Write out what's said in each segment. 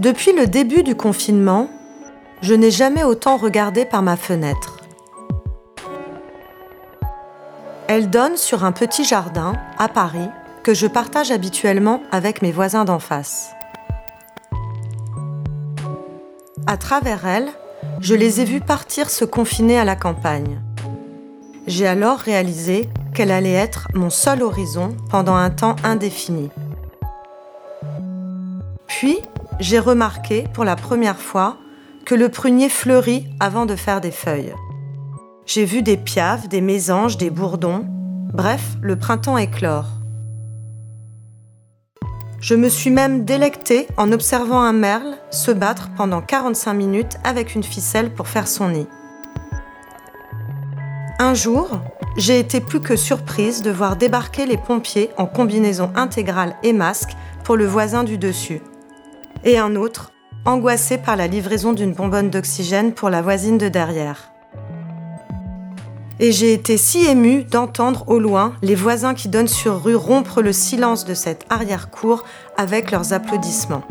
Depuis le début du confinement, je n'ai jamais autant regardé par ma fenêtre. Elle donne sur un petit jardin à Paris que je partage habituellement avec mes voisins d'en face. À travers elle, je les ai vus partir se confiner à la campagne. J'ai alors réalisé qu'elle allait être mon seul horizon pendant un temps indéfini. Puis, j'ai remarqué pour la première fois que le prunier fleurit avant de faire des feuilles. J'ai vu des piaves, des mésanges, des bourdons, bref, le printemps éclore. Je me suis même délectée en observant un merle se battre pendant 45 minutes avec une ficelle pour faire son nid. Un jour, j'ai été plus que surprise de voir débarquer les pompiers en combinaison intégrale et masque pour le voisin du dessus. Et un autre, angoissé par la livraison d'une bonbonne d'oxygène pour la voisine de derrière. Et j'ai été si émue d'entendre au loin les voisins qui donnent sur rue rompre le silence de cette arrière-cour avec leurs applaudissements.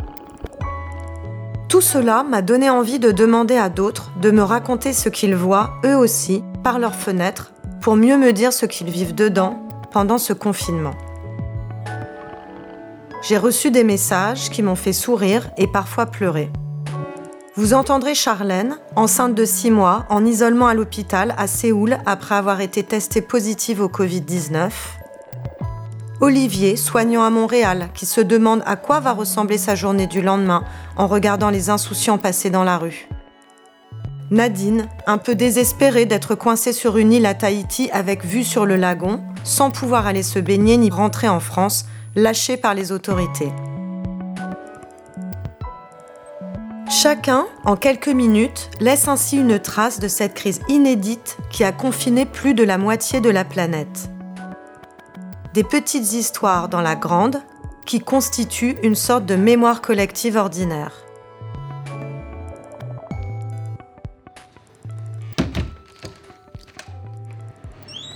Tout cela m'a donné envie de demander à d'autres de me raconter ce qu'ils voient, eux aussi, par leurs fenêtres, pour mieux me dire ce qu'ils vivent dedans pendant ce confinement. J'ai reçu des messages qui m'ont fait sourire et parfois pleurer. Vous entendrez Charlène, enceinte de 6 mois, en isolement à l'hôpital à Séoul après avoir été testée positive au Covid-19. Olivier, soignant à Montréal, qui se demande à quoi va ressembler sa journée du lendemain en regardant les insouciants passer dans la rue. Nadine, un peu désespérée d'être coincée sur une île à Tahiti avec vue sur le lagon, sans pouvoir aller se baigner ni rentrer en France, lâchée par les autorités. Chacun, en quelques minutes, laisse ainsi une trace de cette crise inédite qui a confiné plus de la moitié de la planète. Des petites histoires dans la grande qui constituent une sorte de mémoire collective ordinaire.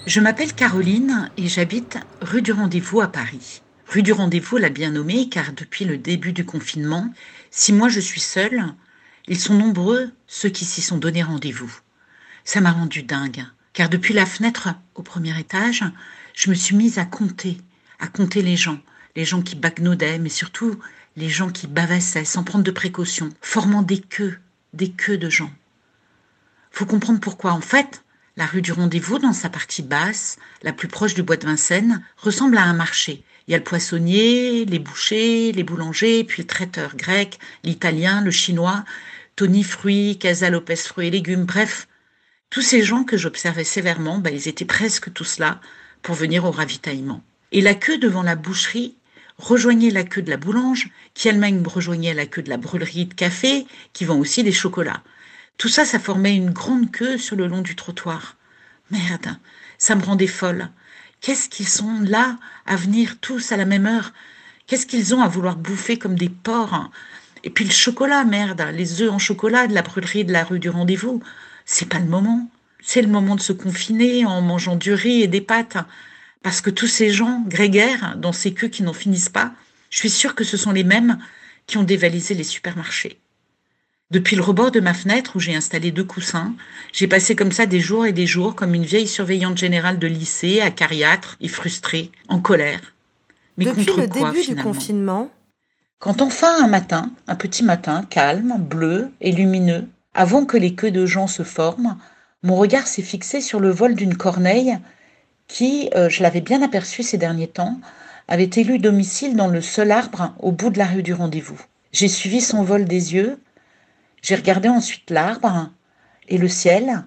Je m'appelle Caroline et j'habite rue du Rendez-vous à Paris. Rue du Rendez-vous l'a bien nommée car depuis le début du confinement, si moi je suis seule, ils sont nombreux ceux qui s'y sont donné rendez-vous. Ça m'a rendu dingue, car depuis la fenêtre au premier étage, je me suis mise à compter, à compter les gens, les gens qui bagnaudaient, mais surtout les gens qui bavassaient sans prendre de précautions, formant des queues, des queues de gens. Faut comprendre pourquoi. En fait, la rue du Rendez-vous, dans sa partie basse, la plus proche du bois de Vincennes, ressemble à un marché. Il y a le poissonnier, les bouchers, les boulangers, puis le traiteur grec, l'italien, le chinois, Tony Fruits, Casa Lopez Fruits et Légumes, bref. Tous ces gens que j'observais sévèrement, ben, ils étaient presque tous là pour venir au ravitaillement. Et la queue devant la boucherie rejoignait la queue de la boulange, qui elle-même rejoignait la queue de la brûlerie de café, qui vend aussi des chocolats. Tout ça, ça formait une grande queue sur le long du trottoir. Merde, ça me rendait folle. Qu'est-ce qu'ils sont là à venir tous à la même heure? Qu'est-ce qu'ils ont à vouloir bouffer comme des porcs? Et puis le chocolat, merde, les œufs en chocolat de la brûlerie de la rue du rendez-vous. C'est pas le moment. C'est le moment de se confiner en mangeant du riz et des pâtes. Parce que tous ces gens grégaires dans ces queues qui n'en finissent pas, je suis sûre que ce sont les mêmes qui ont dévalisé les supermarchés. Depuis le rebord de ma fenêtre où j'ai installé deux coussins, j'ai passé comme ça des jours et des jours comme une vieille surveillante générale de lycée, acariâtre et frustrée, en colère. Mais Depuis le début du confinement? Quand enfin un matin, un petit matin, calme, bleu et lumineux, avant que les queues de gens se forment, mon regard s'est fixé sur le vol d'une corneille qui, euh, je l'avais bien aperçu ces derniers temps, avait élu domicile dans le seul arbre au bout de la rue du rendez-vous. J'ai suivi son vol des yeux, j'ai regardé ensuite l'arbre et le ciel,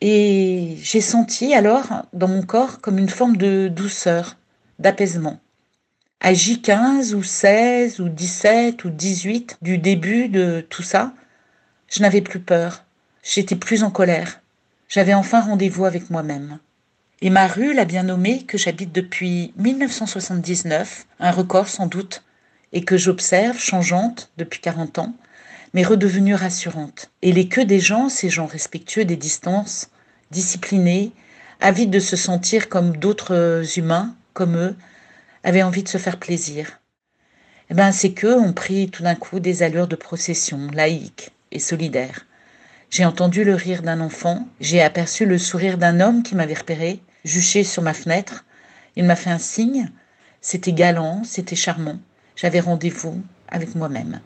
et j'ai senti alors dans mon corps comme une forme de douceur, d'apaisement. À J15 ou 16 ou 17 ou 18 du début de tout ça, je n'avais plus peur, j'étais plus en colère. J'avais enfin rendez-vous avec moi-même. Et ma rue, la bien nommée, que j'habite depuis 1979, un record sans doute, et que j'observe changeante depuis 40 ans, mais redevenue rassurante. Et les queues des gens, ces gens respectueux des distances, disciplinés, avides de se sentir comme d'autres humains, comme eux, avaient envie de se faire plaisir. eh ben, c'est qu'eux ont pris tout d'un coup des allures de procession, laïque et solidaire. J'ai entendu le rire d'un enfant, j'ai aperçu le sourire d'un homme qui m'avait repéré, juché sur ma fenêtre. Il m'a fait un signe. C'était galant, c'était charmant. J'avais rendez-vous avec moi-même.